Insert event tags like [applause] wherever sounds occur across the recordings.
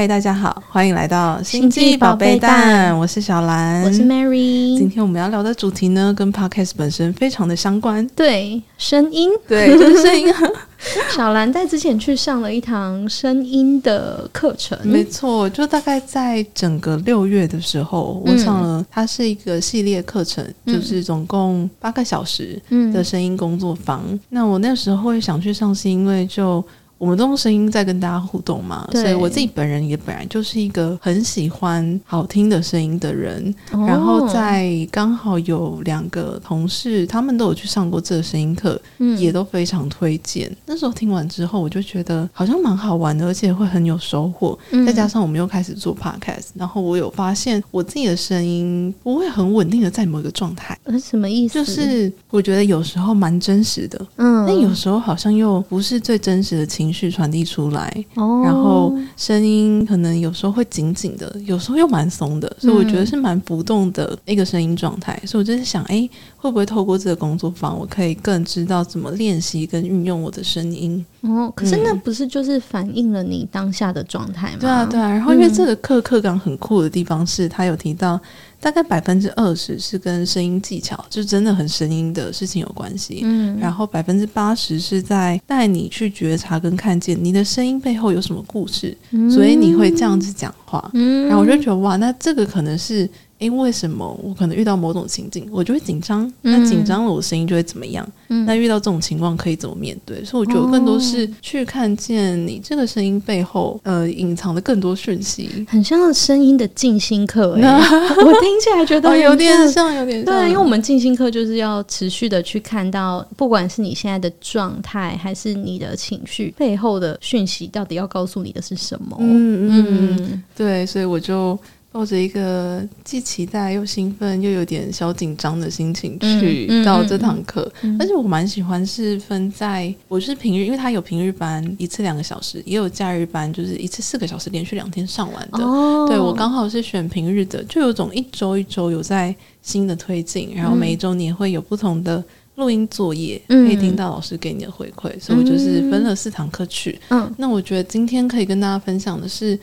嗨，大家好，欢迎来到星际宝贝蛋，我是小兰，我是 Mary。今天我们要聊的主题呢，跟 Podcast 本身非常的相关，对，声音，对，就是声音。[laughs] 小兰在之前去上了一堂声音的课程，没错，就大概在整个六月的时候，我上了，它是一个系列课程，嗯、就是总共八个小时的声音工作坊。嗯、那我那时候会想去上，是因为就。我们都用声音在跟大家互动嘛，所以我自己本人也本来就是一个很喜欢好听的声音的人。哦、然后在刚好有两个同事，他们都有去上过这个声音课，嗯、也都非常推荐。那时候听完之后，我就觉得好像蛮好玩的，而且会很有收获。嗯、再加上我们又开始做 podcast，然后我有发现我自己的声音不会很稳定的在某一个状态。呃，什么意思？就是我觉得有时候蛮真实的，嗯，但有时候好像又不是最真实的情绪。传递出来，哦、然后声音可能有时候会紧紧的，有时候又蛮松的，所以我觉得是蛮浮动的一个声音状态。嗯、所以我就是想，哎，会不会透过这个工作坊，我可以更知道怎么练习跟运用我的声音？哦，可是那不是就是反映了你当下的状态吗？对啊，对啊。然后因为这个课课纲很酷的地方是，他有提到。大概百分之二十是跟声音技巧，就真的很声音的事情有关系。嗯，然后百分之八十是在带你去觉察跟看见你的声音背后有什么故事，嗯、所以你会这样子讲话。嗯，然后我就觉得哇，那这个可能是。因为什么？我可能遇到某种情境，我就会紧张。那紧张了，我声音就会怎么样？嗯、那遇到这种情况可以怎么面对？所以我觉得更多是去看见你这个声音背后，呃，隐藏的更多讯息。很像声音的静心课哎，[laughs] 我听起来觉得、哦、有点像，有点像。对，因为我们静心课就是要持续的去看到，不管是你现在的状态，还是你的情绪背后的讯息，到底要告诉你的是什么？嗯嗯，嗯对，所以我就。抱着一个既期待又兴奋又有点小紧张的心情去到这堂课，嗯嗯嗯、而且我蛮喜欢是分在我是平日，因为他有平日班一次两个小时，也有假日班就是一次四个小时，连续两天上完的。哦、对，我刚好是选平日的，就有种一周一周有在新的推进，然后每一周你也会有不同的录音作业，嗯、可以听到老师给你的回馈，嗯、所以我就是分了四堂课去。嗯，那我觉得今天可以跟大家分享的是。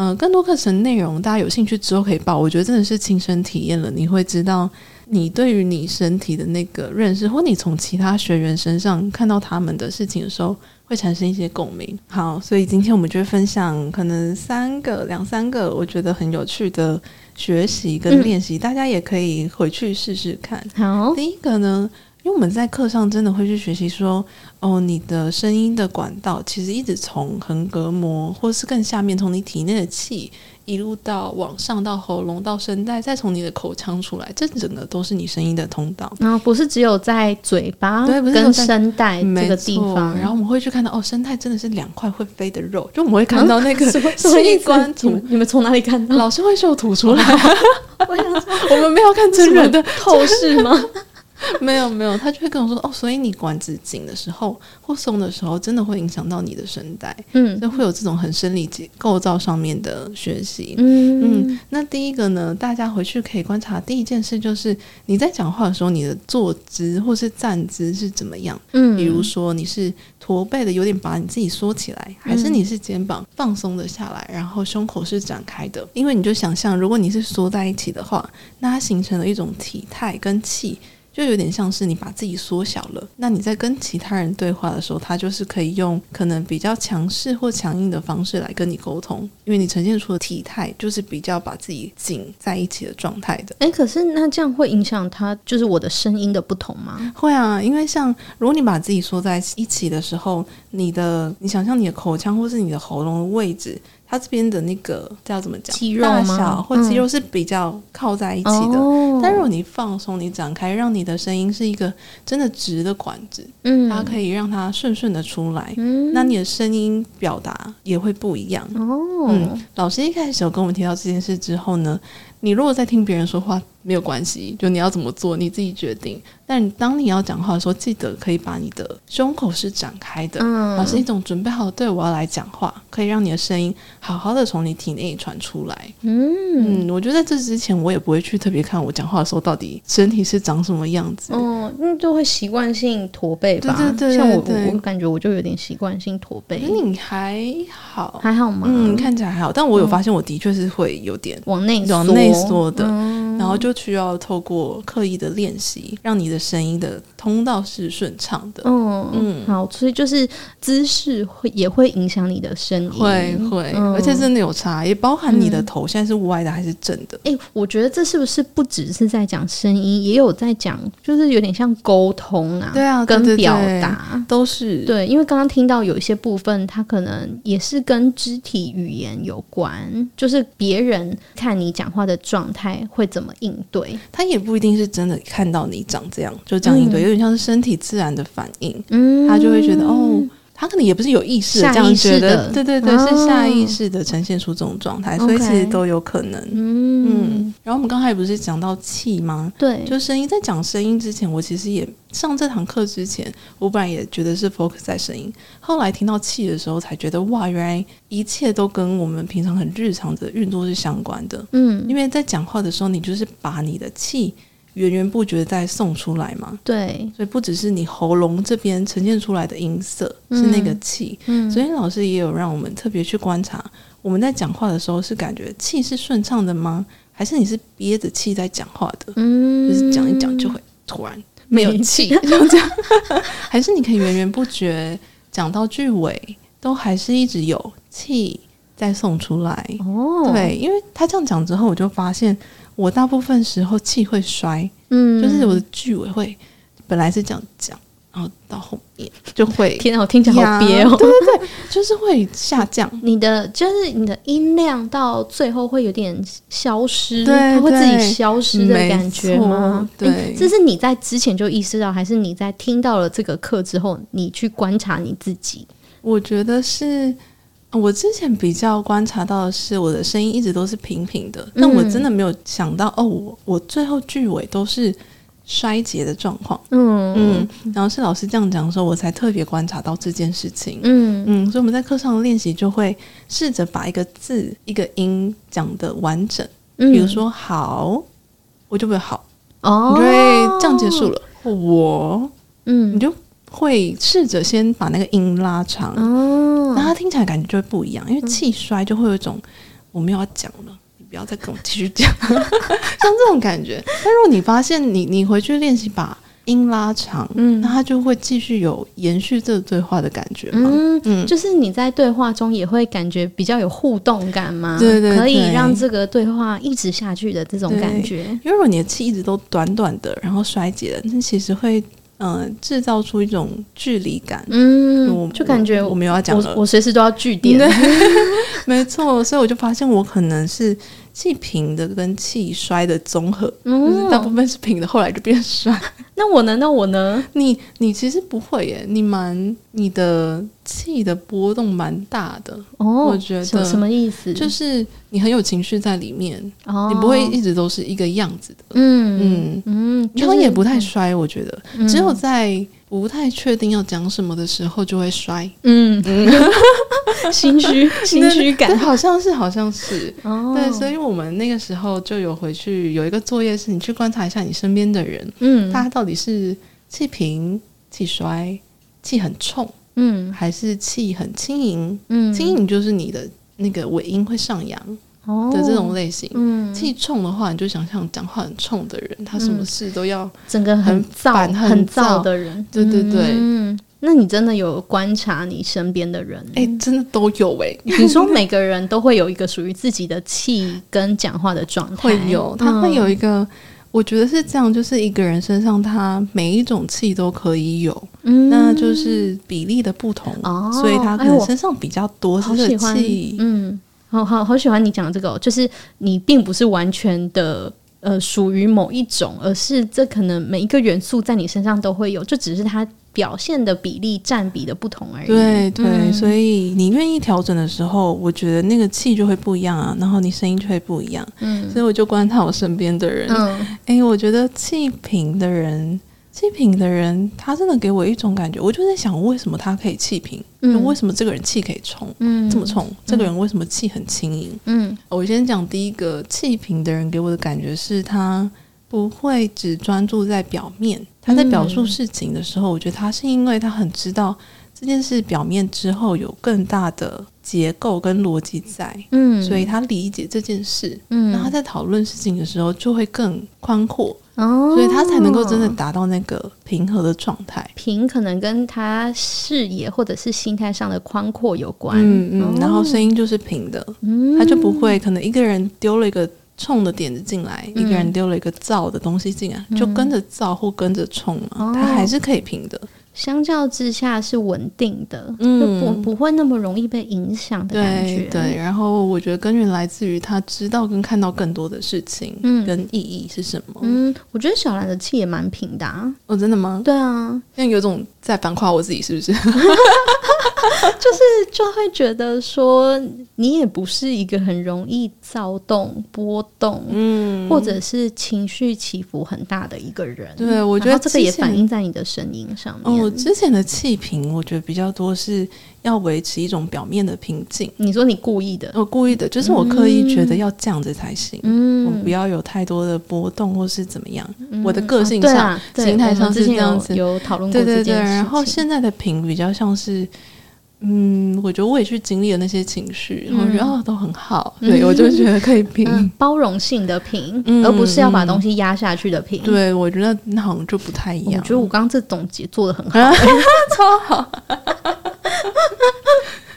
嗯、呃，更多课程内容，大家有兴趣之后可以报。我觉得真的是亲身体验了，你会知道你对于你身体的那个认识，或你从其他学员身上看到他们的事情的时候，会产生一些共鸣。好，所以今天我们就会分享可能三个、两三个我觉得很有趣的学习跟练习，嗯、大家也可以回去试试看。好，第一个呢。因为我们在课上真的会去学习说，哦，你的声音的管道其实一直从横膈膜，或是更下面，从你体内的气一路到往上到喉咙到声带，再从你的口腔出来，这整个都是你声音的通道。然后不是只有在嘴巴对，不是跟声带这个地方，然后我们会去看到，哦，声带真的是两块会飞的肉，就我们会看到那个器官图你们从哪里看到？老师会秀图出来。我想说，我们没有看真人的透视吗？[laughs] 没有没有，他就会跟我说哦，所以你管子紧的时候或松的时候，真的会影响到你的声带，嗯，就会有这种很生理结构造上面的学习，嗯。嗯。那第一个呢，大家回去可以观察，第一件事就是你在讲话的时候，你的坐姿或是站姿是怎么样，嗯，比如说你是驼背的，有点把你自己缩起来，还是你是肩膀放松的下来，然后胸口是展开的，因为你就想象，如果你是缩在一起的话，那它形成了一种体态跟气。就有点像是你把自己缩小了，那你在跟其他人对话的时候，他就是可以用可能比较强势或强硬的方式来跟你沟通，因为你呈现出的体态就是比较把自己紧在一起的状态的。诶，可是那这样会影响他，就是我的声音的不同吗？会啊，因为像如果你把自己缩在一起的时候，你的你想象你的口腔或是你的喉咙的位置。它这边的那个叫怎么讲？肌肉吗？大小或肌肉是比较靠在一起的。嗯、但如果你放松、你展开，让你的声音是一个真的直的管子，嗯，它可以让它顺顺的出来。嗯，那你的声音表达也会不一样。哦，嗯，老师一开始有跟我们提到这件事之后呢，你如果在听别人说话，没有关系，就你要怎么做你自己决定。但当你要讲话的时候，记得可以把你的胸口是展开的，嗯，而是一种准备好，对我要来讲话，可以让你的声音好好的从你体内传出来。嗯嗯，我觉得在这之前，我也不会去特别看我讲话的时候到底身体是长什么样子。哦，那就会习惯性驼背吧？对对对，对，像我，我感觉我就有点习惯性驼背。你还好，还好吗？嗯，看起来还好，但我有发现我的确是会有点往内往内缩的，嗯，然后就需要透过刻意的练习，让你的声音的通道是顺畅的。嗯嗯，好，所以就是姿势会也会影响你的声音，会会、嗯，而且真的有差，也包含你的头现在是歪的还是正的。哎、我觉得这是不是不只是在讲声音，也有在讲，就是有点像沟通啊？对啊，跟表达都是对。因为刚刚听到有一些部分，它可能也是跟肢体语言有关，就是别人看你讲话的状态会怎么应对，他也不一定是真的看到你长这样就这样应对。嗯有点像是身体自然的反应，嗯，他就会觉得哦，他可能也不是有意识的这样觉得，对对对，哦、是下意识的呈现出这种状态，所以其实都有可能，嗯，嗯，然后我们刚才不是讲到气吗？对，就声音，在讲声音之前，我其实也上这堂课之前，我本来也觉得是 focus 在声音，后来听到气的时候，才觉得哇，原来一切都跟我们平常很日常的运作是相关的，嗯，因为在讲话的时候，你就是把你的气。源源不绝的在送出来嘛？对，所以不只是你喉咙这边呈现出来的音色，嗯、是那个气。嗯，昨天老师也有让我们特别去观察，我们在讲话的时候是感觉气是顺畅的吗？还是你是憋着气在讲话的？嗯，就是讲一讲就会突然没有气，就这样。[laughs] 还是你可以源源不绝讲到句尾，都还是一直有气在送出来？哦，对，因为他这样讲之后，我就发现。我大部分时候气会衰，嗯，就是我的句尾会本来是这样讲，然后到后面就会天啊，我听起来好憋哦，对对对，就是会下降。你的就是你的音量到最后会有点消失，对，它会自己消失的感觉吗？对，欸，这是你在之前就意识到，还是你在听到了这个课之后，你去观察你自己？我觉得是。我之前比较观察到的是，我的声音一直都是平平的，但我真的没有想到，哦，我我最后句尾都是衰竭的状况。嗯嗯，然后是老师这样讲的时候，我才特别观察到这件事情。嗯嗯，所以我们在课上的练习就会试着把一个字、一个音讲的完整。比如说“好”，我就会好哦，你就会这样结束了。我，嗯，你就。会试着先把那个音拉长，哦，那它听起来感觉就会不一样，因为气衰就会有一种我没有要讲了，你不要再跟我继续讲，[laughs] 像这种感觉。但如果你发现你你回去练习把音拉长，嗯，那它就会继续有延续这个对话的感觉嘛，嗯嗯，就是你在对话中也会感觉比较有互动感嘛？对对对，可以让这个对话一直下去的这种感觉。因为如果你的气一直都短短的，然后衰竭了，那其实会。嗯，制造出一种距离感，嗯，就感觉我没有要讲，我我随时都要据点，[laughs] 没错，所以我就发现我可能是气平的跟气衰的综合，嗯，就是大部分是平的，后来就变衰。[laughs] 那我呢？那我呢？你你其实不会耶，你蛮你的气的波动蛮大的哦。我觉得什么，意思？就是你很有情绪在里面，哦，你不会一直都是一个样子的。嗯嗯嗯，然后也不太衰，我觉得，嗯，只有在不太确定要讲什么的时候就会摔。嗯嗯，[laughs] 心虚心虚感，好像是好像是哦。对，所以我们那个时候就有回去有一个作业，是你去观察一下你身边的人，嗯，他到底。是气平、气衰、气很冲，嗯，还是气很轻盈？嗯，轻盈就是你的那个尾音会上扬的这种类型。嗯，气冲的话，你就想象讲话很冲的人，他什么事都要整个很燥、很燥的人。对对对，嗯，那你真的有观察你身边的人？哎，真的都有哎。你说每个人都会有一个属于自己的气跟讲话的状态，会有，他会有一个。我觉得是这样，就是一个人身上，他每一种气都可以有，嗯，那就是比例的不同，哦，所以他可能身上比较多是气，嗯，好好好喜欢你讲的这个，就是你并不是完全的呃属于某一种，而是这可能每一个元素在你身上都会有，就只是它表现的比例占比的不同而已。对对，嗯、所以你愿意调整的时候，我觉得那个气就会不一样啊，然后你声音就会不一样。嗯，所以我就观察我身边的人，嗯，哎，我觉得气平的人。气瓶的人，他真的给我一种感觉，我就在想，为什么他可以气瓶？嗯，为什么这个人气可以冲？嗯，这么冲？嗯，这个人为什么气很轻盈？嗯，我先讲第一个气瓶的人给我的感觉是他不会只专注在表面，他在表述事情的时候，我觉得他是因为他很知道这件事表面之后有更大的结构跟逻辑在，嗯，所以他理解这件事，嗯，然后他在讨论事情的时候就会更宽阔。哦，所以他才能够真的达到那个平和的状态。平可能跟他视野或者是心态上的宽阔有关。嗯嗯，然后声音就是平的，嗯，他就不会可能一个人丢了一个冲的点子进来，嗯，一个人丢了一个燥的东西进来，就跟着燥或跟着冲嘛，他还是可以平的。相较之下是稳定的，嗯，就不不会那么容易被影响的感觉。对，对，然后我觉得根源来自于他知道跟看到更多的事情，嗯，跟意义是什么。嗯，我觉得小兰的气也蛮平的啊。哦，真的吗？对啊，因为有种在反夸我自己，是不是？[laughs] [laughs] 就是就会觉得说，你也不是一个很容易躁动、波动，嗯，或者是情绪起伏很大的一个人。对，我觉得这个也反映在你的声音上面。我之前的气瓶，我觉得比较多是要维持一种表面的平静。你说你故意的？我故意的，就是我刻意觉得要这样子才行。嗯，我不要有太多的波动，或是怎么样。嗯、我的个性上、啊啊、心态上是这样子。有讨论过对对对，然后现在的瓶比较像是。嗯，我觉得我也去经历了那些情绪，然后觉得哦都很好，嗯、对我就觉得可以平、嗯、包容性的平，嗯、而不是要把东西压下去的平。对，我觉得那好像就不太一样。我觉得我刚刚这总结做的很好，[laughs] 超好。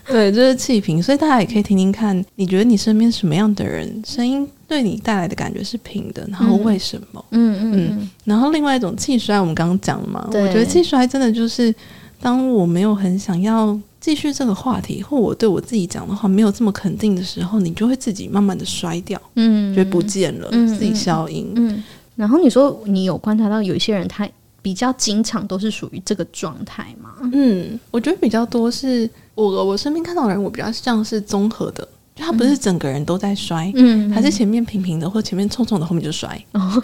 对，就是气平，所以大家也可以听听看，你觉得你身边什么样的人声音对你带来的感觉是平的，然后为什么？嗯嗯嗯。然后另外一种气衰，我们刚刚讲了嘛，我觉得气衰真的就是当我没有很想要。继续这个话题，或我对我自己讲的话没有这么肯定的时候，你就会自己慢慢的摔掉，嗯，就不见了，嗯、自己消音。嗯，然后你说你有观察到有一些人，他比较经常都是属于这个状态吗？嗯，我觉得比较多是我我身边看到的人，我比较像是综合的，就他不是整个人都在摔，嗯，还是前面平平的，或前面冲冲的，后面就摔。哦、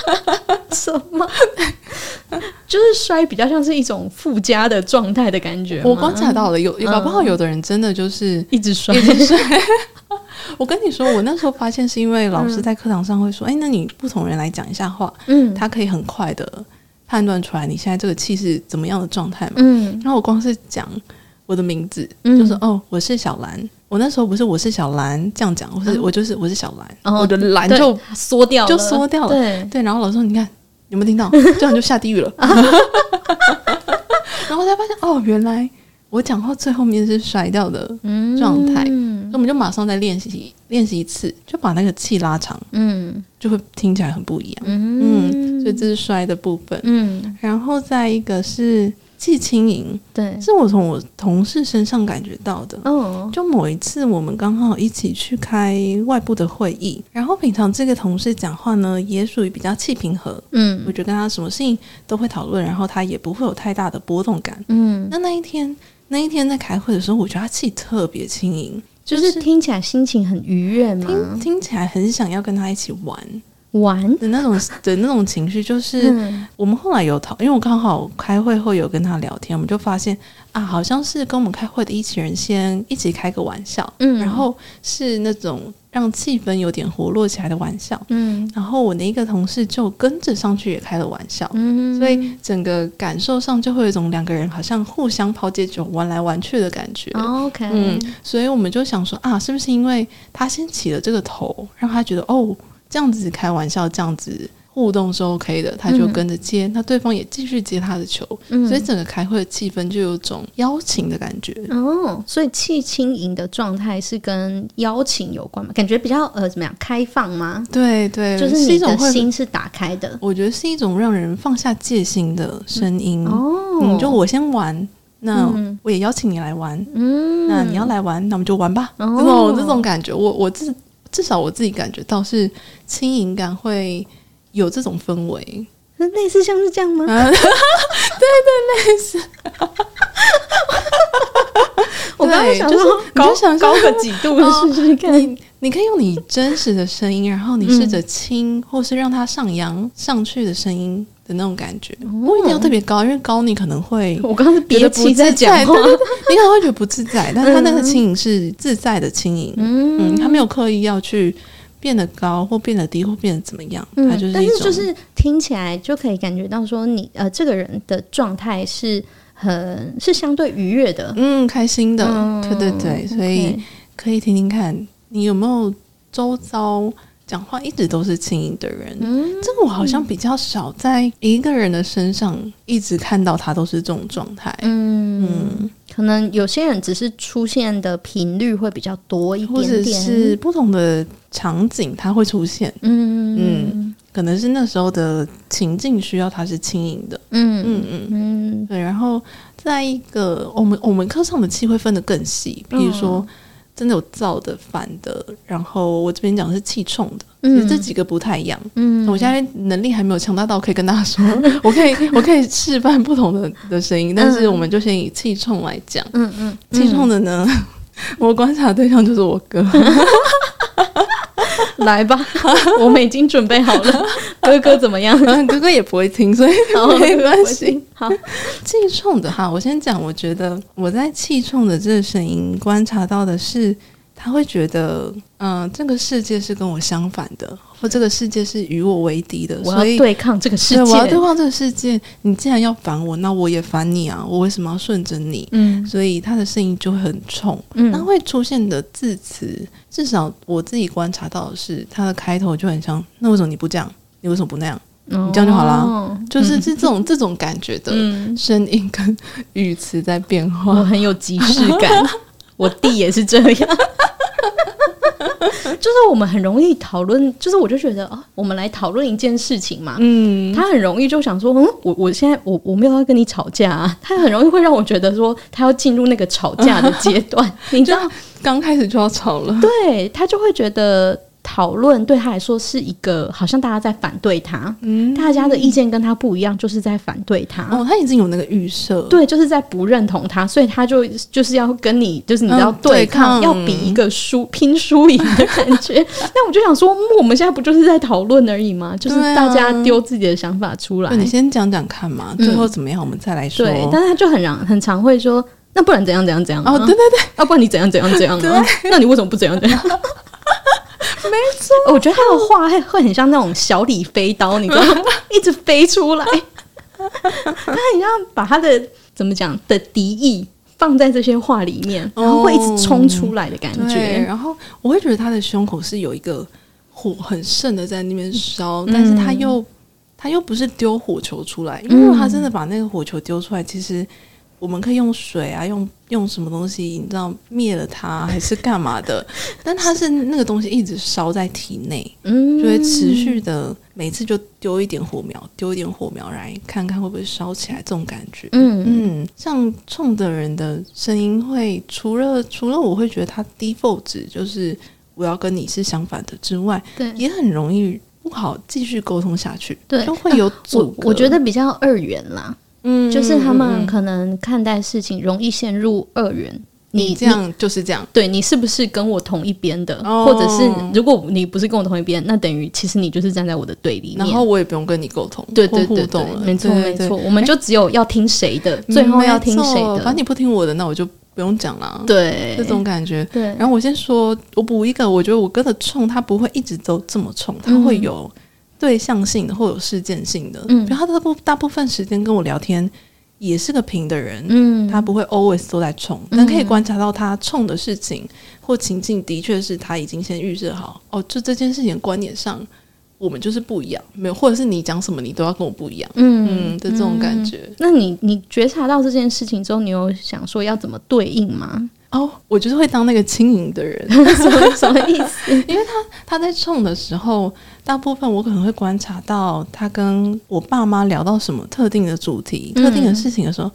[laughs] 什么？[laughs] 就是摔比较像是一种附加的状态的感觉。我观察到了，有搞不好有的人真的就是一直摔，一直摔。[laughs] 我跟你说，我那时候发现是因为老师在课堂上会说：“哎、嗯，那你不同人来讲一下话，嗯，他可以很快的判断出来你现在这个气是怎么样的状态嘛。”嗯，然后我光是讲我的名字，嗯、就是哦，我是小兰。我那时候不是我是小兰这样讲，我是、嗯、我就是我是小兰，我的兰就缩掉了，就缩掉了。对对，然后老师说：“你看。”有没有听到？[laughs] 这样就下地狱了。[laughs] 然后才发现，哦，原来我讲话最后面是甩掉的状态。嗯，那我们就马上再练习练习一次，就把那个气拉长。嗯，就会听起来很不一样。嗯，嗯，所以这是摔的部分。嗯，然后再一个是。气轻盈，对，是我从我同事身上感觉到的。哦，就某一次我们刚好一起去开外部的会议，然后平常这个同事讲话呢，也属于比较气平和。嗯，我觉得跟他什么事情都会讨论，然后他也不会有太大的波动感。嗯，那那一天那一天在开会的时候，我觉得他气特别轻盈，就是听起来心情很愉悦嘛，听听起来很想要跟他一起玩。玩。的那种的那种情绪，就是我们后来有讨，因为我刚好开会后有跟他聊天，我们就发现啊，好像是跟我们开会的一起人先一起开个玩笑，嗯，然后是那种让气氛有点活络起来的玩笑，嗯，然后我的一个同事就跟着上去也开了玩笑，嗯，所以整个感受上就会有一种两个人好像互相抛接球玩来玩去的感觉，OK，嗯，所以我们就想说啊，是不是因为他先起了这个头，让他觉得哦。这样子开玩笑，这样子互动是 OK 的，他就跟着接，嗯、那对方也继续接他的球，嗯、所以整个开会的气氛就有种邀请的感觉。哦，所以气轻盈的状态是跟邀请有关吗？感觉比较呃怎么样？开放吗？对对，就是你的心是打开的。我觉得是一种让人放下戒心的声音。嗯、哦，你就我先玩，那我也邀请你来玩。嗯，那你要来玩，那我们就玩吧。哦，这种这种感觉，我我自。至少我自己感觉到是轻盈感会有这种氛围，类似像是这样吗？啊、[laughs] 对对，类似。[laughs] 我刚刚想说高，就是、想高个几度试试看。你你可以用你真实的声音，然后你试着轻，或是让它上扬上去的声音的那种感觉，不一定要特别高，因为高你可能会 [laughs] 我刚刚是憋气在讲话，对对对，你可能会觉得不自在，但是它那个轻盈是自在的轻盈，嗯，嗯，它没有刻意要去变得高或变得低或变得怎么样，他就是但是就是听起来就可以感觉到说你呃这个人的状态是。很是相对愉悦的，嗯，开心的，嗯、对对对，所以可以听听看你有没有周遭讲话一直都是轻盈的人，嗯，这个我好像比较少在一个人的身上一直看到他都是这种状态，嗯。嗯，可能有些人只是出现的频率会比较多一点点，或者是不同的场景他会出现，嗯。嗯。可能是那时候的情境需要他是轻盈的，嗯。嗯嗯。嗯，对。然后在一个，我们我们课上的气会分得更细，比如说真的有造的、反的，然后我这边讲的是气冲的，其实这几个不太一样。嗯，我现在能力还没有强大到可以跟大家说，[laughs] 我可以我可以示范不同的的声音，但是我们就先以气冲来讲。嗯嗯，气冲的呢，[laughs] 我观察对象就是我哥。[laughs] [laughs] 来吧，[laughs] 我们已经准备好了。[laughs] 哥哥怎么样？哥哥也不会听，所以没关系。好，气冲的哈，我先讲。我觉得我在气冲的这个声音观察到的是，他会觉得，嗯、呃，这个世界是跟我相反的。或这个世界是与我为敌的，我要对抗这个世界。我要对抗这个世界。你既然要烦我，那我也烦你啊！我为什么要顺着你？嗯，所以他的声音就会很冲。嗯，他会出现的字词，至少我自己观察到的是，他的开头就很像。那为什么你不这样？你为什么不那样？哦、你这样就好了。就是是 [laughs] 这种、嗯、这种感觉的声音跟语词在变化，我很有即视感。[laughs] 我弟也是这样。[laughs] 就是我们很容易讨论，就是我就觉得啊，我们来讨论一件事情嘛。嗯，他很容易就想说，嗯，我我现在我我没有要跟你吵架啊。他很容易会让我觉得说，他要进入那个吵架的阶段。[laughs] 你知道，刚开始就要吵了。对，他就会觉得。讨论对他来说是一个，好像大家在反对他，嗯，大家的意见跟他不一样，就是在反对他。哦，他已经有那个预设，对，就是在不认同他，所以他就就是要跟你，就是你要对抗，嗯、对抗要比一个输拼输赢的感觉。[laughs] 那我就想说，我们现在不就是在讨论而已吗？就是大家丢自己的想法出来。你先讲讲看嘛，最后怎么样，我们再来说。嗯、对，但是他就很常很常会说，那不然怎样怎样怎样？哦，对对对，要、啊、不然你怎样怎样怎样？[laughs] 对，那你为什么不怎样怎样？[laughs] 没错，我觉得他的话会会很像那种小李飞刀，你知道吗？[laughs] 一直飞出来，他很像把他的怎么讲的敌意放在这些话里面，然后会一直冲出来的感觉。然后我会觉得他的胸口是有一个火很盛的在那边烧，但是他又他又不是丢火球出来，因为如果他真的把那个火球丢出来，其实。我们可以用水啊，用用什么东西，你知道灭了它还是干嘛的？[laughs] 但它是那个东西一直烧在体内，嗯，就会持续的，每次就丢一点火苗，丢一点火苗来看看会不会烧起来，这种感觉，嗯。嗯，像冲的人的声音会，除了除了我会觉得他 default 值就是我要跟你是相反的之外，对，也很容易不好继续沟通下去，对，都会有阻隔，我觉得比较二元啦。嗯，就是他们可能看待事情容易陷入二元。你这样就是这样，对，你是不是跟我同一边的？哦、或者是如果你不是跟我同一边，那等于其实你就是站在我的对立面，然后我也不用跟你沟通，对对对对，没错没错，我们就只有要听谁的，最后要听谁的。反正你不听我的，那我就不用讲了。对，这种感觉。对，然后我先说，我补一个，我觉得我哥的冲，他不会一直都这么冲，他会有对象性的，或有事件性的。嗯，比如他大部大部分时间跟我聊天。也是个平的人，嗯，他不会 always 都在冲，但可以观察到他冲的事情或情境，的确是他已经先预设好，哦，就这件事情的观点上，我们就是不一样，没有，或者是你讲什么，你都要跟我不一样，嗯嗯的这种感觉。那你你觉察到这件事情之后，你有想说要怎么对应吗？哦，我就是会当那个轻盈的人，[laughs] 什么什么意思？[laughs] 因为他他在冲的时候，大部分我可能会观察到他跟我爸妈聊到什么特定的主题、嗯、特定的事情的时候，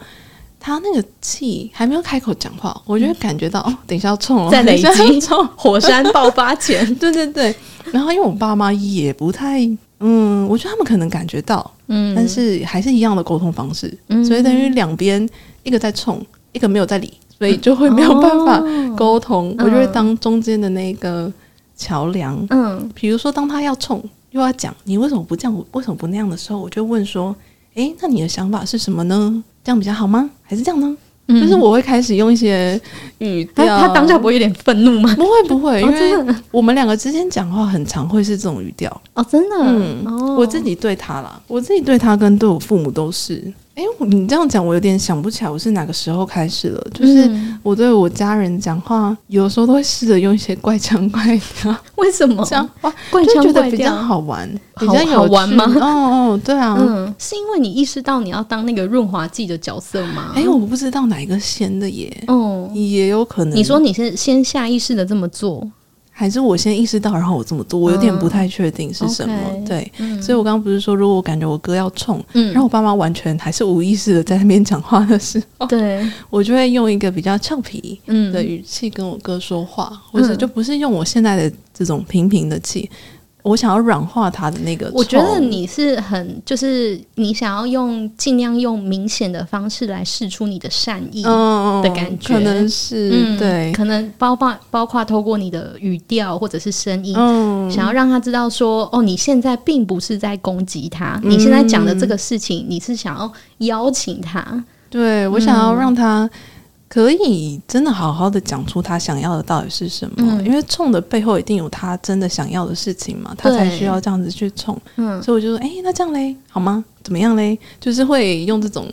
他那个气还没有开口讲话，我就会感觉到、嗯、哦，等一下要冲了，在累积 [laughs] 冲。火山爆发前，对对对。然后因为我爸妈也不太，嗯，我觉得他们可能感觉到，嗯，但是还是一样的沟通方式，嗯，所以等于两边一个在冲，一个没有在理，所以就会没有办法沟通。哦、我就会当中间的那个桥梁，嗯，比如说当他要冲又要讲你为什么不这样，为什么不那样的时候，我就问说，诶，那你的想法是什么呢？这样比较好吗？还是这样呢？嗯、就是我会开始用一些语调，他当下不会有点愤怒吗？不会不会，因为我们两个之间讲话很常会是这种语调哦，真的，嗯，哦、我自己对他啦，我自己对他跟对我父母都是。哎，你这样讲，我有点想不起来我是哪个时候开始了。就是我对我家人讲话，有时候都会试着用一些怪腔怪调。[laughs] 为什么？讲话怪腔怪调觉得比较好玩，比较好玩吗？哦哦，对啊，嗯，是因为你意识到你要当那个润滑剂的角色吗？哎，我不知道哪一个先的耶。哦，也有可能。你说你是先下意识的这么做。还是我先意识到，然后我这么做，我有点不太确定是什么。嗯、对，嗯、所以我刚刚不是说，如果我感觉我哥要冲，嗯，然后我爸妈完全还是无意识的在那边讲话的时候，对，[laughs] 我就会用一个比较俏皮的语气跟我哥说话，嗯、或者就不是用我现在的这种平平的气。我想要软化他的那个，我觉得你是很，就是你想要用尽量用明显的方式来试出你的善意的感觉，可能是、嗯、对，可能包括包括透过你的语调或者是声音，嗯、想要让他知道说，哦，你现在并不是在攻击他，嗯、你现在讲的这个事情，你是想要邀请他，对，我想要让他。可以真的好好的讲出他想要的到底是什么？嗯、因为冲的背后一定有他真的想要的事情嘛，他才需要这样子去冲。嗯，所以我就说，哎、欸，那这样嘞，好吗？怎么样嘞？就是会用这种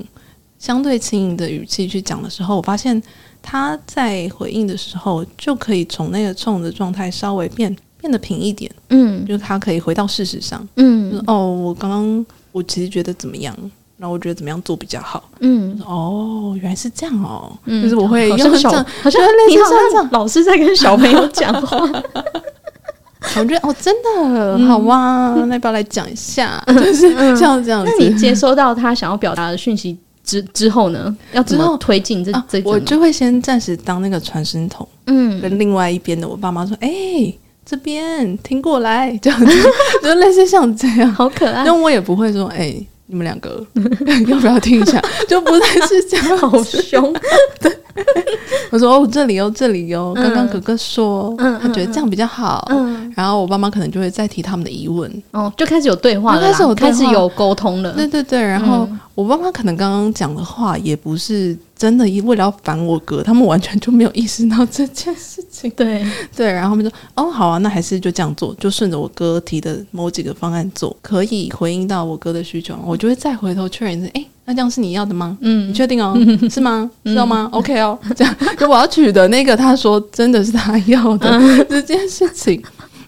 相对轻盈的语气去讲的时候，我发现他在回应的时候，就可以从那个冲的状态稍微变变得平一点。嗯，就是他可以回到事实上。嗯，就是、哦，我刚刚我其实觉得怎么样？然后我觉得怎么样做比较好？嗯，哦，原来是这样哦。嗯，就是我会用小，好像类似这样，老师在跟小朋友讲话。[laughs] 我觉得哦，真的好哇，那要不要来讲一下？就是像这样。那你接收到他想要表达的讯息之之后呢？要怎么推进这这？我就会先暂时当那个传声筒。嗯，跟另外一边的我爸妈说：“哎，这边听过来，这样子，[laughs] 就类似像这样，好可爱。”那我也不会说：“哎。”你们两个 [laughs] 要不要听一下？[laughs] 就不再是这样，[laughs] 好凶。对，我说哦，这里哦，这里哦。刚刚哥哥说，嗯，他觉得这样比较好。嗯，然后我爸妈可能就会再提他们的疑问。哦，就开始有对话了，开始有开始有沟通了。对对对，然后我爸妈可能刚刚讲的话也不是。真的，为了要烦我哥，他们完全就没有意识到这件事情。对 [laughs] 对，然后他们说：“哦，好啊，那还是就这样做，就顺着我哥提的某几个方案做，可以回应到我哥的需求。”我就会再回头确认一次：“哎，那这样是你要的吗？嗯，你确定哦？[laughs] 是吗？知道吗？OK 哦，这样就我要取的那个，他说真的是他要的这件事情。”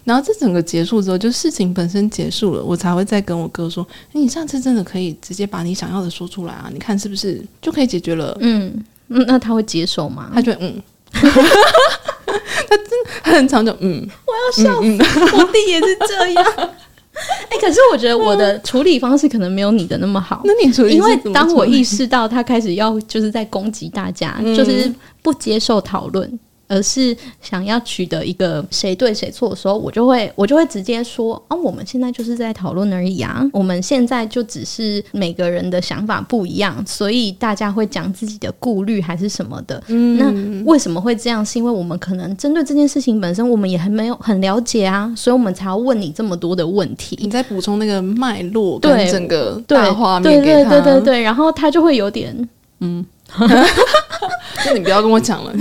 然后这整个结束之后，就事情本身结束了，我才会再跟我哥说：“你上次真的可以直接把你想要的说出来啊？你看是不是就可以解决了？”嗯，嗯那他会接受吗？他觉得嗯，他真的很常就嗯，我要笑死，嗯嗯、我弟也是这样。[laughs] 哎、欸，可是我觉得我的处理方式可能没有你的那么好。[laughs] 那你处理？因为当我意识到他开始要就是在攻击大家，嗯、就是不接受讨论。而是想要取得一个谁对谁错的时候，我就会我就会直接说啊，我们现在就是在讨论而已啊，我们现在就只是每个人的想法不一样，所以大家会讲自己的顾虑还是什么的。嗯，那为什么会这样？是因为我们可能针对这件事情本身，我们也还没有很了解啊，所以我们才要问你这么多的问题。你在补充那个脉络，对整个大画面对对对对对，然后他就会有点嗯。[laughs] 那你不要跟我讲了，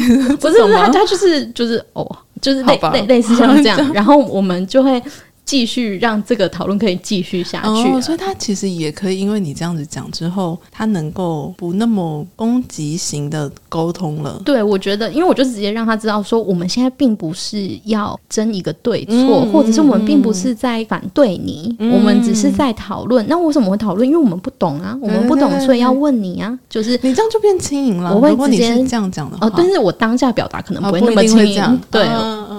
不 [laughs] 是不是，他他就是就是哦，就是类类类似像这样，[laughs] 然后我们就会。继续让这个讨论可以继续下去，哦，所以他其实也可以，因为你这样子讲之后，他能够不那么攻击型的沟通了。对，我觉得，因为我就直接让他知道说，我们现在并不是要争一个对错，嗯、或者是我们并不是在反对你，嗯、我们只是在讨论。那为什么会讨论？因为我们不懂啊，我们不懂，所以要问你啊。就是你这样就变轻盈了。我会直接这样讲的话，哦，但是我当下表达可能不会那么轻盈。对。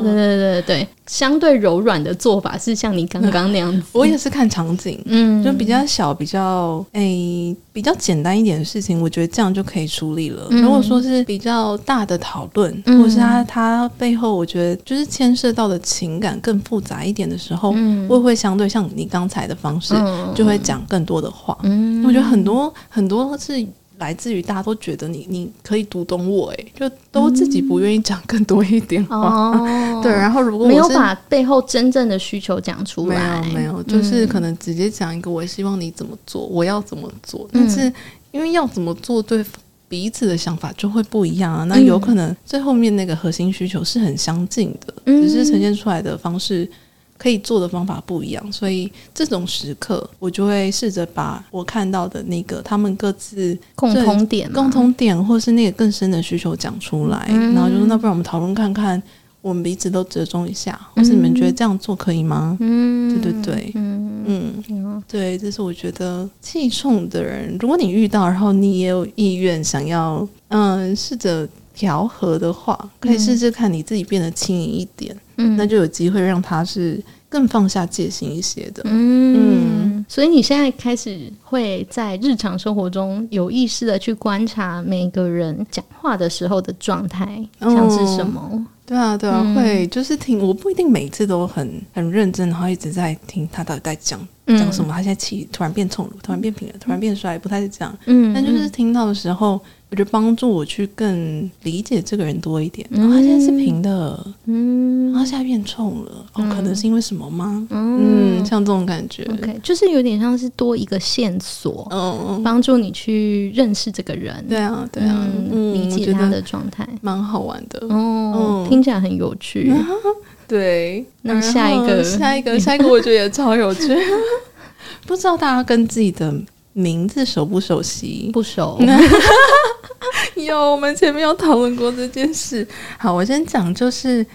对对对对对，相对柔软的做法是像你刚刚那样子。[laughs] 我也是看场景，嗯，就比较小、比较诶、欸、比较简单一点的事情，我觉得这样就可以处理了。嗯、如果说是比较大的讨论，嗯、或是他他背后，我觉得就是牵涉到的情感更复杂一点的时候，嗯，我会相对像你刚才的方式，嗯、就会讲更多的话。嗯，我觉得很多很多是。来自于大家都觉得你你可以读懂我，哎，就都自己不愿意讲更多一点话。嗯哦、[laughs] 对，然后如果我没有把背后真正的需求讲出来，没有没有，就是可能直接讲一个我希望你怎么做，我要怎么做，但是因为要怎么做，对彼此的想法就会不一样啊。那有可能最后面那个核心需求是很相近的，只是呈现出来的方式。可以做的方法不一样，所以这种时刻，我就会试着把我看到的那个他们各自共通点、共通点，或是那个更深的需求讲出来，嗯、然后就说，那不然我们讨论看看，我们彼此都折中一下，或是你们觉得这样做可以吗？嗯，对对对，嗯。嗯，对，这是我觉得气冲的人，如果你遇到，然后你也有意愿想要，嗯，试着调和的话，可以试试看你自己变得轻盈一点。嗯，那就有机会让他是更放下戒心一些的。嗯，嗯，所以你现在开始会在日常生活中有意识的去观察每个人讲话的时候的状态，像是什么？哦，对啊，对啊，嗯，会就是听，我不一定每次都很很认真，然后一直在听他到底在讲讲什么。他现在气突然变冲了，突然变平了，突然变帅，不太是这样。嗯，但就是听到的时候。我觉得帮助我去更理解这个人多一点。然后他现在是平的，嗯，然后现在变冲了，哦，可能是因为什么吗？嗯，像这种感觉，OK，就是有点像是多一个线索，嗯，帮助你去认识这个人。对啊，对啊，理解他的状态，蛮好玩的。哦，听起来很有趣。[laughs] 对，那下一个，下一个，下一个，我觉得也超有趣。[laughs] 不知道大家跟自己的名字熟不熟悉？不熟。[laughs] 有，我们前面有讨论过这件事。好，我先讲，就是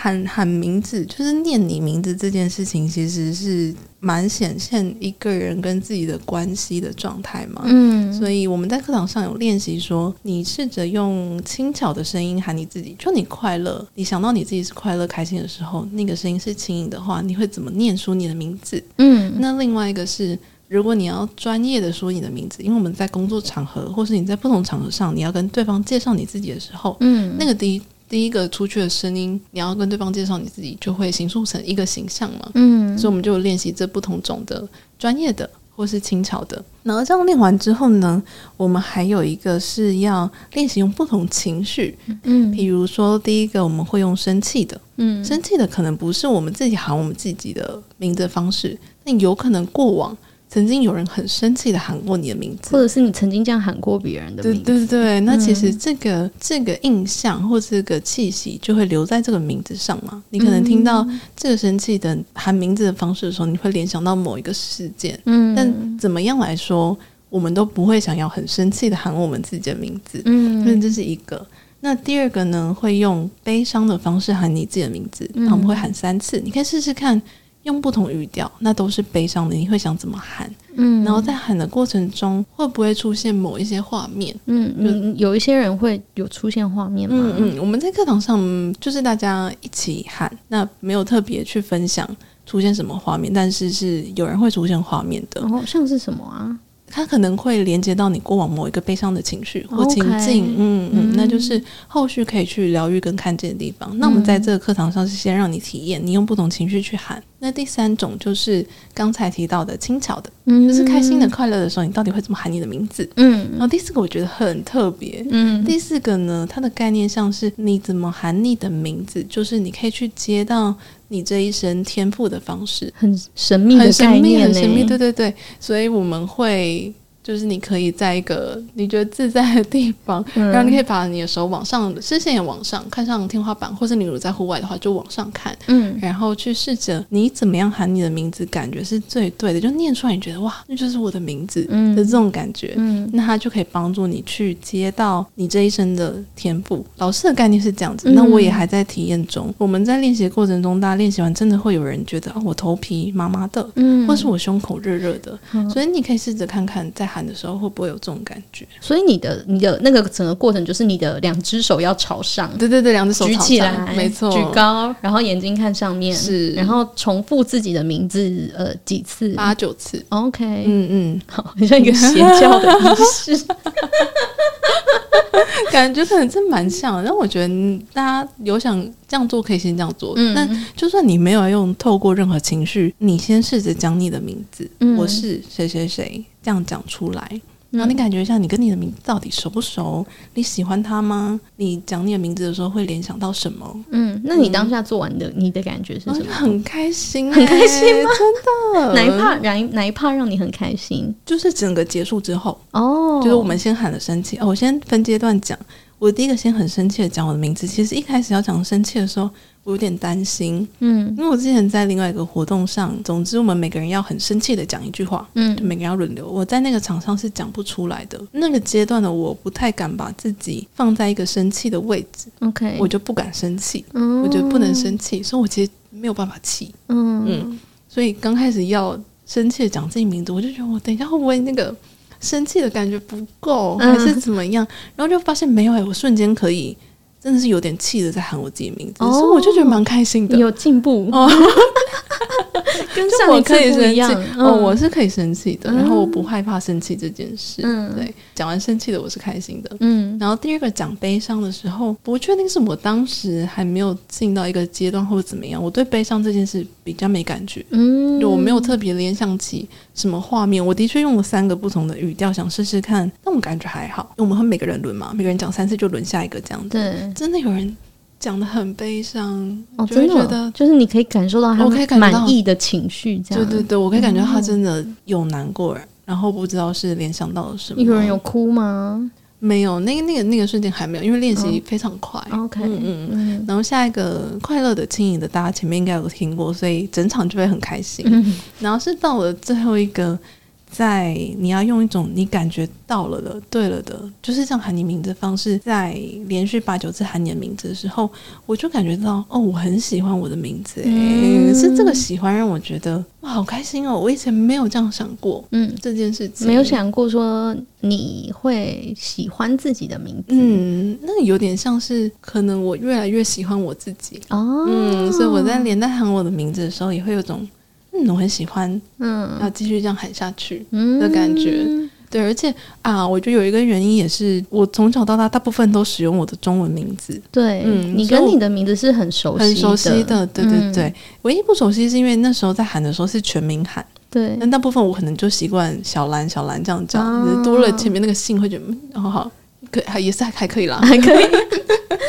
喊喊名字，就是念你名字这件事情，其实是蛮显现一个人跟自己的关系的状态嘛。嗯，所以我们在课堂上有练习说，你试着用轻巧的声音喊你自己，就你快乐，你想到你自己是快乐开心的时候，那个声音是轻盈的话，你会怎么念出你的名字？嗯，那另外一个是。如果你要专业的说你的名字，因为我们在工作场合，或是你在不同场合上，你要跟对方介绍你自己的时候，嗯，那个第一第一个出去的声音，你要跟对方介绍你自己，就会形塑成一个形象嘛，嗯，所以我们就练习这不同种的专业的或是轻巧的。然后这样练完之后呢，我们还有一个是要练习用不同情绪，嗯，比如说第一个我们会用生气的，嗯，生气的可能不是我们自己喊我们自己的名字的方式，但有可能过往。曾经有人很生气的喊过你的名字，或者是你曾经这样喊过别人的名字。对对对，那其实这个、嗯、这个印象或这个气息就会留在这个名字上嘛。你可能听到这个生气的喊名字的方式的时候，你会联想到某一个事件。嗯，但怎么样来说，我们都不会想要很生气的喊我们自己的名字。嗯，所以这是一个。那第二个呢，会用悲伤的方式喊你自己的名字，那我们会喊三次，你可以试试看。用不同语调，那都是悲伤的。你会想怎么喊？嗯，然后在喊的过程中，会不会出现某一些画面？嗯嗯，有一些人会有出现画面吗？嗯嗯，我们在课堂上就是大家一起喊，那没有特别去分享出现什么画面，但是是有人会出现画面的。哦，像是什么啊？它可能会连接到你过往某一个悲伤的情绪或情境嗯嗯，那就是后续可以去疗愈跟看见的地方。嗯、那我们在这个课堂上是先让你体验，你用不同情绪去喊。那第三种就是刚才提到的轻巧的，嗯、就是开心的、快乐的时候，你到底会怎么喊你的名字？嗯，然后第四个我觉得很特别，嗯，第四个呢，它的概念像是你怎么喊你的名字，就是你可以去接到。你这一生天赋的方式很神秘很神秘，很神秘，对对对，所以我们会。就是你可以在一个你觉得自在的地方，嗯、然后你可以把你的手往上，视线也往上，看上天花板，或是你如果在户外的话，就往上看，嗯，然后去试着你怎么样喊你的名字，感觉是最对的，就念出来，你觉得哇，那就是我的名字的这种感觉，嗯，那它就可以帮助你去接到你这一生的天赋。老师的概念是这样子，那我也还在体验中。嗯、我们在练习的过程中，大家练习完，真的会有人觉得哦，我头皮麻麻的，嗯，或是我胸口热热的，嗯、所以你可以试着看看，在喊。喊的时候会不会有这种感觉？所以你的你的那个整个过程就是你的两只手要朝上，对对对，两只手举起来，没错，举高，然后眼睛看上面，是，然后重复自己的名字呃几次，八九次，OK，嗯嗯，好，很像一个邪教的仪式。[laughs] [laughs] 感觉可能真蛮像的，但我觉得大家有想这样做，可以先这样做。嗯，但就算你没有用透过任何情绪，你先试着讲你的名字，嗯、我是谁谁谁，这样讲出来。然后你感觉一下，你跟你的名字到底熟不熟？你喜欢他吗？你讲你的名字的时候会联想到什么？嗯，那你当下做完的，嗯、你的感觉是什么？很开心、欸，很开心吗？真的？[laughs] 哪一怕？哪哪一怕让你很开心？就是整个结束之后哦，就是我们先喊了生气哦，我先分阶段讲。我第一个先很生气的讲我的名字，其实一开始要讲生气的时候。我有点担心，嗯，因为我之前在另外一个活动上，总之我们每个人要很生气的讲一句话，嗯，就每个人要轮流。我在那个场上是讲不出来的，那个阶段的我不太敢把自己放在一个生气的位置，OK，我就不敢生气，嗯，我觉得不能生气，所以我其实没有办法气，嗯。嗯，所以刚开始要生气的讲自己名字，我就觉得我等一下会不会那个生气的感觉不够，还是怎么样？然后就发现没有哎，我瞬间可以。真的是有点气的在喊我自己名字，哦、所以我就觉得蛮开心的。有进步哦，[laughs] 跟上一次不一样。嗯、哦，我是可以生气的，嗯、然后我不害怕生气这件事。嗯，对，讲完生气的我是开心的。嗯，然后第二个讲悲伤的时候，不确定是我当时还没有进到一个阶段或者怎么样，我对悲伤这件事比较没感觉。嗯，就我没有特别联想起什么画面。我的确用了三个不同的语调想试试看，但我感觉还好。因为我们会每个人轮嘛，每个人讲三次就轮下一个这样子。对。真的有人讲的很悲伤，哦，真的觉得就是你可以感受到他满意的情绪，这样。对对对，我可以感觉他真的有难过，然后不知道是联想到了什么。有人有哭吗？没有，那个那个那个瞬间还没有，因为练习非常快。OK，嗯嗯，然后下一个快乐的、轻盈的，大家前面应该有听过，所以整场就会很开心。[laughs] 然后是到了最后一个。在你要用一种你感觉到了的、对了的，就是这样喊你名字的方式，在连续八九次喊你的名字的时候，我就感觉到哦，我很喜欢我的名字，嗯，是这个喜欢让我觉得哇，好开心哦！我以前没有这样想过，嗯，这件事情。没有想过说你会喜欢自己的名字，嗯，那有点像是可能我越来越喜欢我自己。哦，嗯，所以我在连带喊我的名字的时候，也会有种。嗯，我很喜欢，嗯，要继续这样喊下去的感觉，嗯、对，而且啊，我觉得有一个原因也是，我从小到大大部分都使用我的中文名字，对，嗯，你跟你的名字是很熟悉、很熟悉的，对对对，嗯、唯一不熟悉是因为那时候在喊的时候是全名喊，对，那大部分我可能就习惯小兰小兰这样叫，啊、多了前面那个姓会觉得，嗯，好好，可还也是还还可以啦，还可以。[laughs]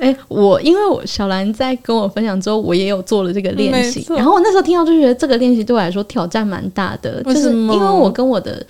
哎、欸，我因为我小兰在跟我分享之后，我也有做了这个练习，然后我那时候听到就觉得这个练习对我来说挑战蛮大的，就是因为我跟我的。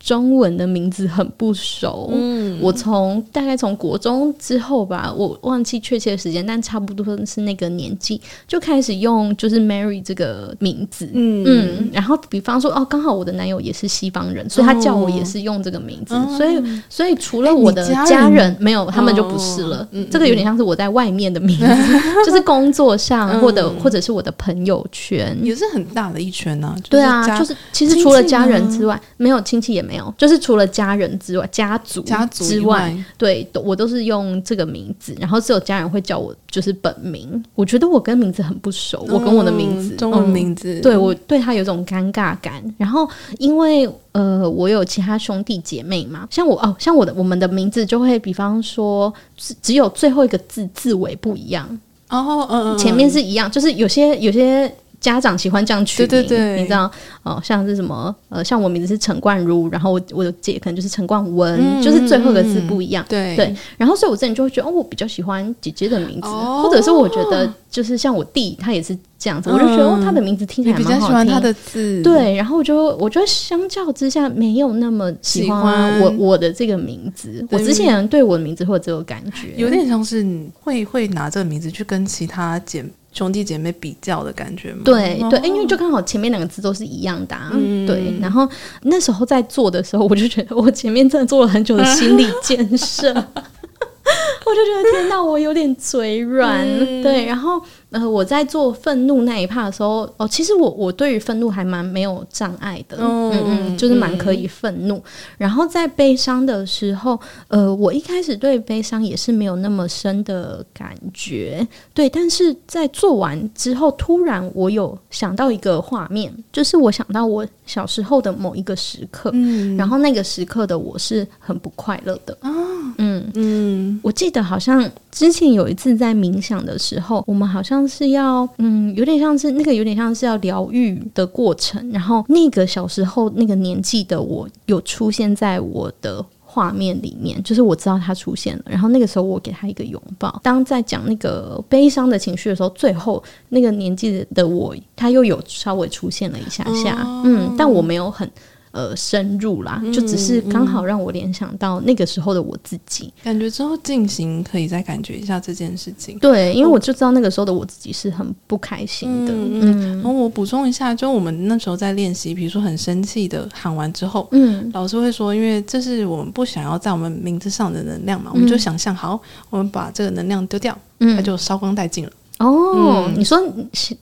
中文的名字很不熟，嗯，我从大概从国中之后吧，我忘记确切的时间，但差不多是那个年纪就开始用就是 Mary 这个名字，嗯。嗯，然后比方说哦，刚好我的男友也是西方人，所以他叫我也是用这个名字，哦、所以所以除了我的家人，没有，他们就不是了，哦、这个有点像是我在外面的名字，嗯、[laughs] 就是工作上或者、嗯、或者是我的朋友圈。也是很大的一圈呢、啊，就是、对啊，就是其实除了家人之外，没有亲戚也没有，就是除了家人之外，家族家族之外，对，我都是用这个名字，然后只有家人会叫我就是本名。我觉得我跟名字很不熟，我跟我的名字，中文名字，对我对他有种尴尬感。然后因为呃，我有其他兄弟姐妹嘛，像我哦，像我的我们的名字就会，比方说只只有最后一个字字尾不一样哦，嗯，前面是一样，就是有些有些。家长喜欢这样取名，对对对，你知道哦，像是什么呃，像我名字是陈冠如，然后我我的姐可能就是陈冠文，嗯、就是最后一个字不一样，对对。然后所以我之前就会觉得，哦，我比较喜欢姐姐的名字，哦、或者是我觉得就是像我弟，他也是这样子，嗯、我就觉得哦，他的名字听起来蛮好听，比较喜欢他的字，对。然后我就我觉得相较之下没有那么喜欢我欢我的这个名字，我之前对我的名字会有这个感觉，有点像是会会拿这个名字去跟其他姐。兄弟姐妹比较的感觉吗？对对，因为就刚好前面两个字都是一样的，啊，嗯、对。然后那时候在做的时候，我就觉得我前面真的做了很久的心理建设。我 [laughs] 我就觉得天哪，我有点嘴软。嗯、对，然后呃，我在做愤怒那一趴的时候，哦，其实我我对于愤怒还蛮没有障碍的，嗯嗯，嗯，就是蛮可以愤怒。嗯、然后在悲伤的时候，呃，我一开始对悲伤也是没有那么深的感觉，对。但是在做完之后，突然我有想到一个画面，就是我想到我小时候的某一个时刻，嗯，然后那个时刻的我是很不快乐的啊，嗯嗯，我记得好像之前有一次在冥想的时候，我们好像像是要，嗯，有点像是那个有点像是要疗愈的过程，然后那个小时候那个年纪的我有出现在我的。画面里面，就是我知道他出现了，然后那个时候我给他一个拥抱。当在讲那个悲伤的情绪的时候，最后那个年纪的我，他又有稍微出现了一下下，嗯，但我没有很。呃，深入啦，就只是刚好让我联想到那个时候的我自己，感觉之后进行可以再感觉一下这件事情。对，因为我就知道那个时候的我自己是很不开心的。嗯，嗯。然后我补充一下，就我们那时候在练习，比如说很生气的喊完之后，嗯，老师会说，因为这是我们不想要在我们名字上的能量嘛，我们就想象好，我们把这个能量丢掉，嗯，它就烧光殆尽了。哦，嗯、你说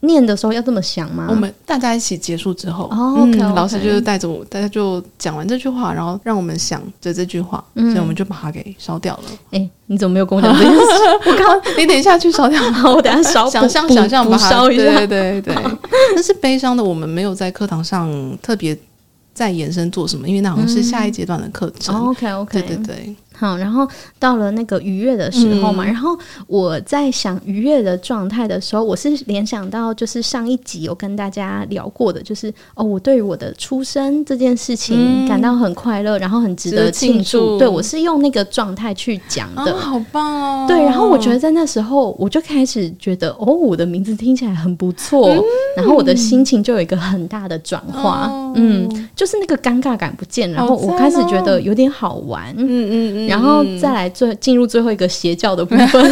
念的时候要这么想吗？我们大家一起结束之后，哦 okay, okay 嗯、老师就是带着我，大家就讲完这句话，然后让我们想着这句话，嗯、所以我们就把它给烧掉了。哎、欸，你怎么没有跟我讲这件事？[laughs] 我刚你等一下去烧掉，[laughs] 我等下烧，想象想象把它烧一下，对对对。[laughs] 但是悲伤的，我们没有在课堂上特别再延伸做什么，因为那好像是下一阶段的课程。嗯、OK OK，对对对。好，然后到了那个愉悦的时候嘛，嗯、然后我在想愉悦的状态的时候，我是联想到就是上一集有跟大家聊过的，就是哦，我对于我的出生这件事情感到很快乐，嗯、然后很值得庆祝。对，我是用那个状态去讲的，哦，好棒哦！对，然后我觉得在那时候我就开始觉得哦，我的名字听起来很不错，嗯、然后我的心情就有一个很大的转化，哦、嗯，就是那个尴尬感不见，然后我开始觉得有点好玩，嗯嗯嗯。然后再来最进入最后一个邪教的部分，[laughs]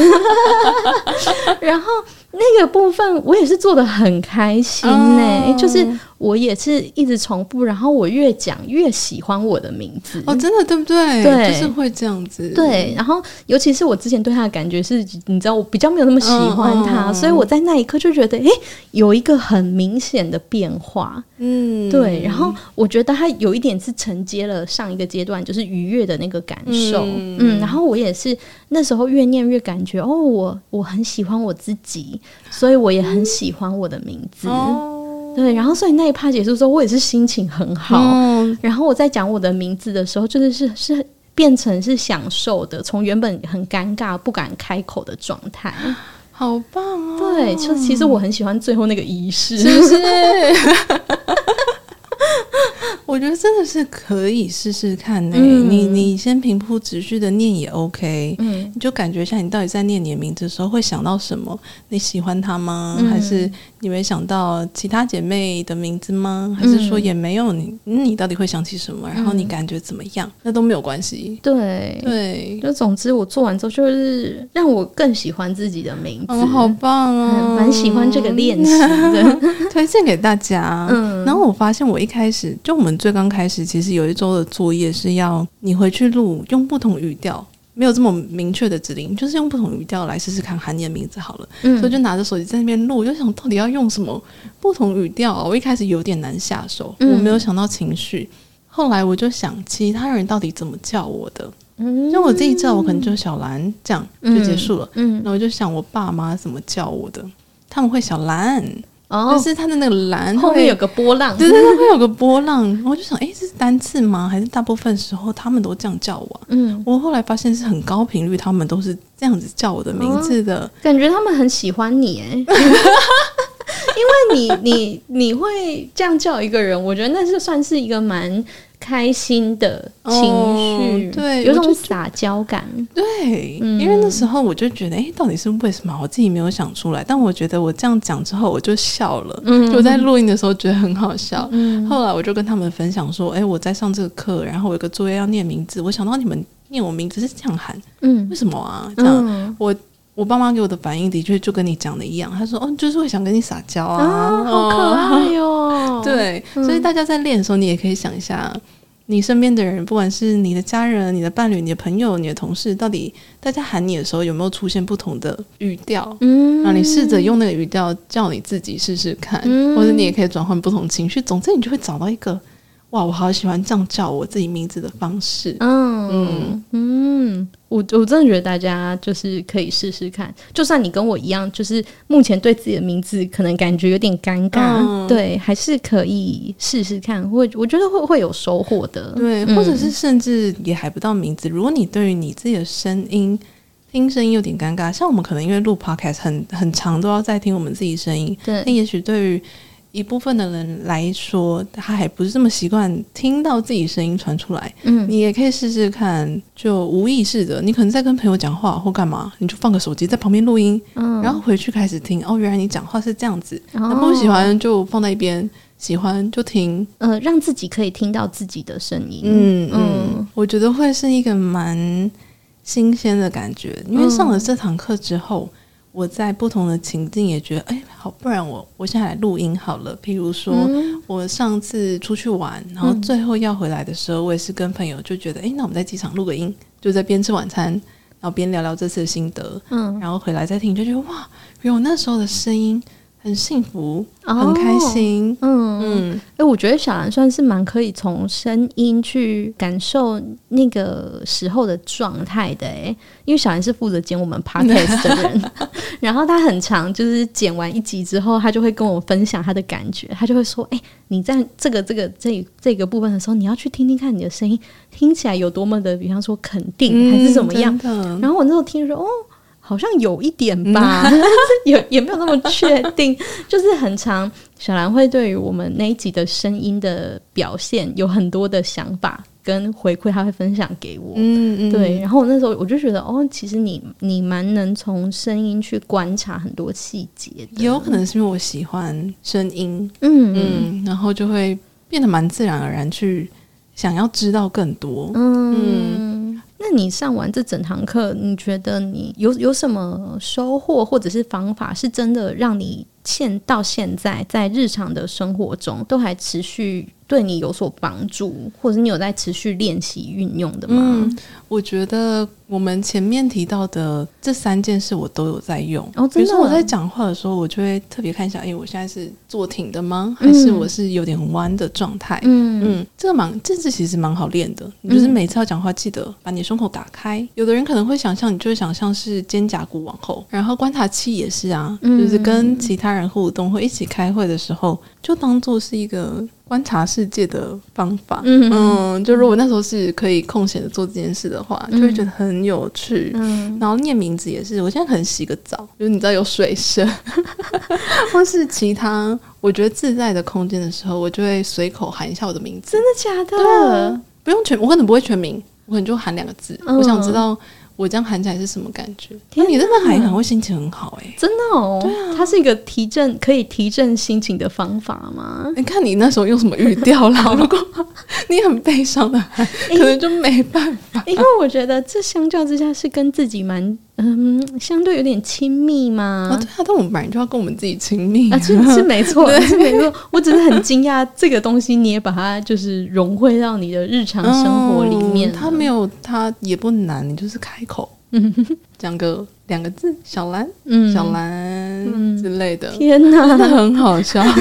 [laughs] 然后那个部分我也是做的很开心呢、就是。我也是一直重复，然后我越讲越喜欢我的名字哦，真的对不对？对，就是会这样子。对，然后尤其是我之前对他的感觉是，你知道，我比较没有那么喜欢他，所以我在那一刻就觉得，哎，有一个很明显的变化。嗯，对。然后我觉得他有一点是承接了上一个阶段，就是愉悦的那个感受。嗯，嗯，然后我也是那时候越念越感觉，哦，我我很喜欢我自己，所以我也很喜欢我的名字。对，然后所以那一趴结束之后，我也是心情很好。嗯、然后我在讲我的名字的时候，就是是是变成是享受的，从原本很尴尬不敢开口的状态，好棒哦！对，就其实我很喜欢最后那个仪式，是不是？[laughs] 我觉得真的是可以试试看呢、欸。嗯、你你先平铺直叙的念也 OK，嗯，你就感觉一下，你到底在念你的名字的时候会想到什么？你喜欢他吗？嗯、还是你没想到其他姐妹的名字吗？还是说也没有你？嗯、你到底会想起什么？然后你感觉怎么样？嗯、那都没有关系。对对，就总之我做完之后，就是让我更喜欢自己的名字，哦、好棒哦，蛮、嗯、喜欢这个练习的，[laughs] 推荐给大家。嗯，然后我发现我一开始就我们。最刚开始，其实有一周的作业是要你回去录，用不同语调，没有这么明确的指令，就是用不同语调来试试看喊你的名字好了。嗯，所以就拿着手机在那边录，我就想到底要用什么不同语调啊？我一开始有点难下手，嗯、我没有想到情绪。后来我就想，其他人到底怎么叫我的？嗯，就我自己叫我可能就小兰这样就结束了。嗯，那、嗯、我就想我爸妈怎么叫我的，他们会小兰。哦，就是它的那个蓝后面有个波浪，对对它，会有个波浪。我就想，哎，这是单次吗？还是大部分时候他们都这样叫我？嗯，我后来发现是很高频率，他们都是这样子叫我的名字的。感觉他们很喜欢你，哎，[laughs] 因为你你你会这样叫一个人，我觉得那是算是一个蛮。开心的情绪，哦，对，有种撒娇感，对，嗯、因为那时候我就觉得，哎、欸，到底是为什么？我自己没有想出来，但我觉得我这样讲之后，我就笑了。嗯，就在录音的时候觉得很好笑。嗯，后来我就跟他们分享说，哎、欸，我在上这个课，然后我有个作业要念名字，我想到你们念我名字是这样喊，嗯，为什么啊？这样，嗯、我我爸妈给我的反应的确就跟你讲的一样，他说，哦，就是会想跟你撒娇啊，啊，好可爱哟、哦。[laughs] 对，所以大家在练的时候，你也可以想一下。你身边的人，不管是你的家人、你的伴侣、你的朋友、你的同事，到底大家喊你的时候有没有出现不同的语调？嗯，然后你试着用那个语调叫你自己试试看，嗯、或者你也可以转换不同情绪。总之，你就会找到一个。哇，我好喜欢这样叫我自己名字的方式。嗯嗯嗯，我我真的觉得大家就是可以试试看，就算你跟我一样，就是目前对自己的名字可能感觉有点尴尬，嗯、对，还是可以试试看，会我觉得会会有收获的。对，或者是甚至也还不到名字。嗯、如果你对于你自己的声音听声音有点尴尬，像我们可能因为录 podcast 很很长，都要再听我们自己声音。对，那也许对于。一部分的人来说，他还不是这么习惯听到自己声音传出来。嗯，你也可以试试看，就无意识的，你可能在跟朋友讲话或干嘛，你就放个手机在旁边录音，嗯，然后回去开始听。哦，原来你讲话是这样子。那不喜欢就放在一边，喜欢就听。呃，让自己可以听到自己的声音。嗯嗯，我觉得会是一个蛮新鲜的感觉，因为上了这堂课之后。我在不同的情境也觉得，哎，好，不然我我现在来录音好了。譬如说，嗯、我上次出去玩，然后最后要回来的时候，我也是跟朋友就觉得，哎，那我们在机场录个音，就在边吃晚餐，然后边聊聊这次的心得，嗯，然后回来再听，就觉得哇，原来我那时候的声音。很幸福，很开心。哦、嗯嗯，哎、欸，我觉得小兰算是蛮可以从声音去感受那个时候的状态的。哎，因为小兰是负责剪我们 [laughs] podcast 的人，然后他很长就是剪完一集之后，他就会跟我分享他的感觉。他就会说：“哎、欸，你在这个这个这这个部分的时候，你要去听听看你的声音听起来有多么的，比方说肯定还是怎么样。嗯”然后我那时候听说：“哦。”好像有一点吧，[laughs] 也也没有那么确定，[laughs] 就是很长。小兰会对于我们那一集的声音的表现有很多的想法跟回馈，他会分享给我。嗯嗯，对。然后我那时候我就觉得，哦，其实你你蛮能从声音去观察很多细节的。也有可能是因为我喜欢声音，嗯嗯，然后就会变得蛮自然而然去想要知道更多。嗯。嗯那你上完这整堂课，你觉得你有有什么收获，或者是方法，是真的让你现到现在在日常的生活中都还持续？对你有所帮助，或者你有在持续练习运用的吗？嗯，我觉得我们前面提到的这三件事，我都有在用。比如说我在讲话的时候，我就会特别看一下，哎，我现在是坐挺的吗？还是我是有点弯的状态？嗯嗯，这个蛮，这次其实蛮好练的。你就是每次要讲话，记得把你胸口打开。有的人可能会想象，你就会想象是肩胛骨往后，然后观察器也是啊，就是跟其他人互动，会一起开会的时候，就当做是一个。观察世界的方法，嗯，嗯，就如果那时候是可以空闲的做这件事的话，嗯、就会觉得很有趣。嗯，然后念名字也是，我现在可能洗个澡，就是你知道有水声，[laughs] 或是其他我觉得自在的空间的时候，我就会随口喊一下我的名字。真的假的？对，不用全，我可能不会全名，我可能就喊两个字。嗯、我想知道。我这样喊起来是什么感觉？天哪，你真的喊很会心情很好哎、欸，真的哦。对啊，它是一个提振可以提振心情的方法吗？你看你那时候用什么语调啦？[laughs] 如果你很悲伤的喊，可能就没办法。因为我觉得这相较之下是跟自己蛮。嗯，相对有点亲密嘛。啊，对啊，但我们本来就要跟我们自己亲密啊，是是没错，[laughs] 是没错。我只是很惊讶，这个东西你也把它就是融汇到你的日常生活里面。它没有，它也不难，你就是开口，嗯，讲个两个字，小兰，嗯，小兰之类的。天哪，[laughs] 真的很好笑。[laughs]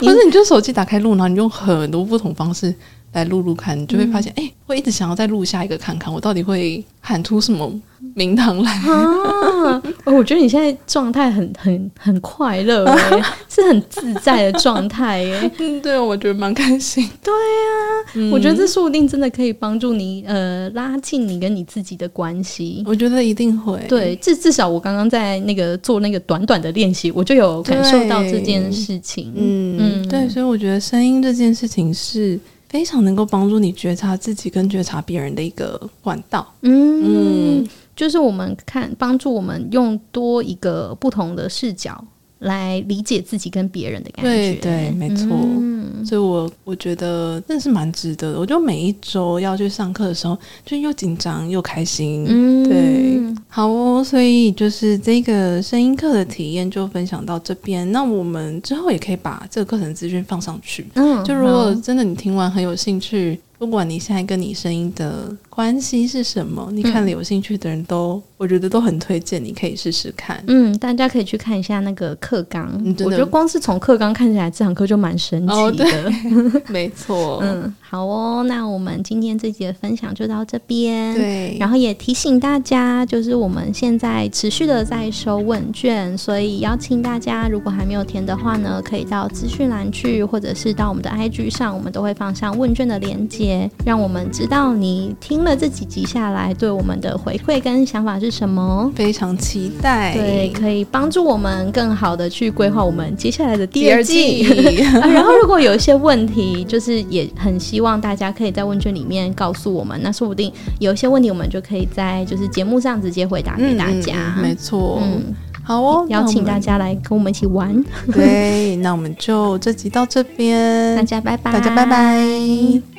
或者你就手机打开录，然后你用很多不同方式来录录看，你就会发现，哎，会一直想要再录下一个看看，我到底会喊出什么。名堂来啊！我觉得你现在状态很很很快乐哎，[laughs] 是很自在的状态耶。嗯，[laughs] 对，我觉得蛮开心。对啊，嗯、我觉得这说不定真的可以帮助你呃拉近你跟你自己的关系。我觉得一定会。对，至至少我刚刚在那个做那个短短的练习，我就有感受到这件事情。嗯嗯，对，所以我觉得声音这件事情是非常能够帮助你觉察自己跟觉察别人的一个管道。嗯就是我们看，帮助我们用多一个不同的视角来理解自己跟别人的感觉。对对，没错。嗯、所以我我觉得真的是蛮值得的。我就每一周要去上课的时候，就又紧张又开心。嗯，对，好哦。所以就是这个声音课的体验就分享到这边。那我们之后也可以把这个课程资讯放上去。嗯，就如果真的你听完很有兴趣。不管你现在跟你声音的关系是什么，你看了有兴趣的人都，嗯、我觉得都很推荐，你可以试试看。嗯，大家可以去看一下那个课纲，我觉得光是从课纲看起来，这堂课就蛮神奇的。哦、对 [laughs] 没错。嗯，好哦，那我们今天这集的分享就到这边。对，然后也提醒大家，就是我们现在持续的在收问卷，所以邀请大家，如果还没有填的话呢，可以到资讯栏去，或者是到我们的 IG 上，我们都会放上问卷的链接。让我们知道你听了这几集下来对我们的回馈跟想法是什么，非常期待。对，可以帮助我们更好的去规划我们接下来的第二季。[laughs] 然后，如果有一些问题，就是也很希望大家可以在问卷里面告诉我们，那说不定有一些问题，我们就可以在就是节目上直接回答给大家。嗯、没错，嗯，好哦，邀请大家来跟我们一起玩。对，那我们就这集到这边，[laughs] 大家拜拜，大家拜拜。